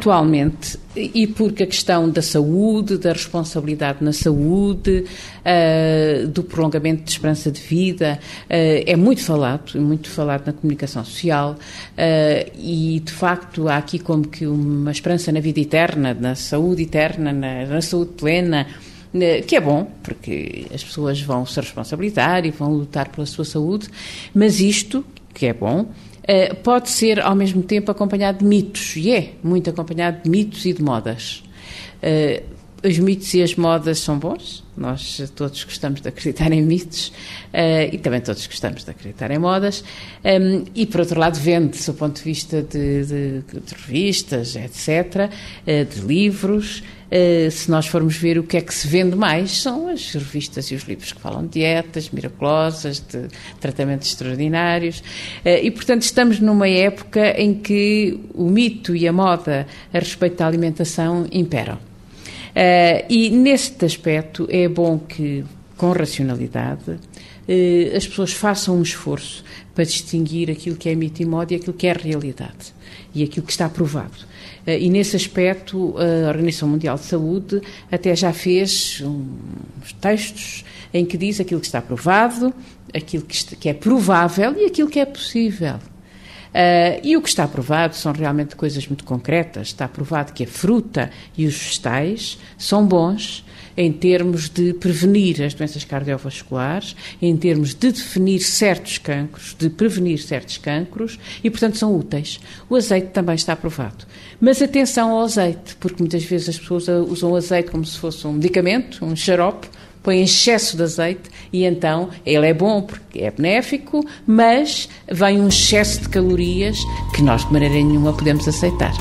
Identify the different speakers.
Speaker 1: Atualmente, e porque a questão da saúde, da responsabilidade na saúde, uh, do prolongamento de esperança de vida, uh, é muito falado, muito falado na comunicação social, uh, e de facto há aqui como que uma esperança na vida eterna, na saúde eterna, na, na saúde plena, que é bom, porque as pessoas vão se responsabilizar e vão lutar pela sua saúde, mas isto, que é bom, eh, pode ser ao mesmo tempo acompanhado de mitos, e é muito acompanhado de mitos e de modas. Uh, os mitos e as modas são bons, nós todos gostamos de acreditar em mitos uh, e também todos gostamos de acreditar em modas. Um, ehm, e, por outro lado, vende-se do ponto de vista de, de, de revistas, etc., uh, de livros. Uh, se nós formos ver o que é que se vende mais, são as revistas e os livros que falam de dietas miraculosas, de tratamentos extraordinários. e, portanto, estamos numa época em que o mito e a moda a respeito da alimentação imperam. Uh, e neste aspecto é bom que, com racionalidade, uh, as pessoas façam um esforço para distinguir aquilo que é mito e moda e aquilo que é realidade e aquilo que está provado. Uh, e nesse aspecto, a Organização Mundial de Saúde até já fez uns textos em que diz aquilo que está provado, aquilo que é provável e aquilo que é possível. Uh, e o que está provado são realmente coisas muito concretas. Está provado que a fruta e os vegetais são bons em termos de prevenir as doenças cardiovasculares, em termos de definir certos cancros, de prevenir certos cancros e, portanto, são úteis. O azeite também está aprovado. Mas atenção ao azeite, porque muitas vezes as pessoas usam o azeite como se fosse um medicamento, um xarope, põe excesso de azeite e então ele é bom porque é benéfico, mas vem um excesso de calorias que nós de maneira nenhuma podemos aceitar.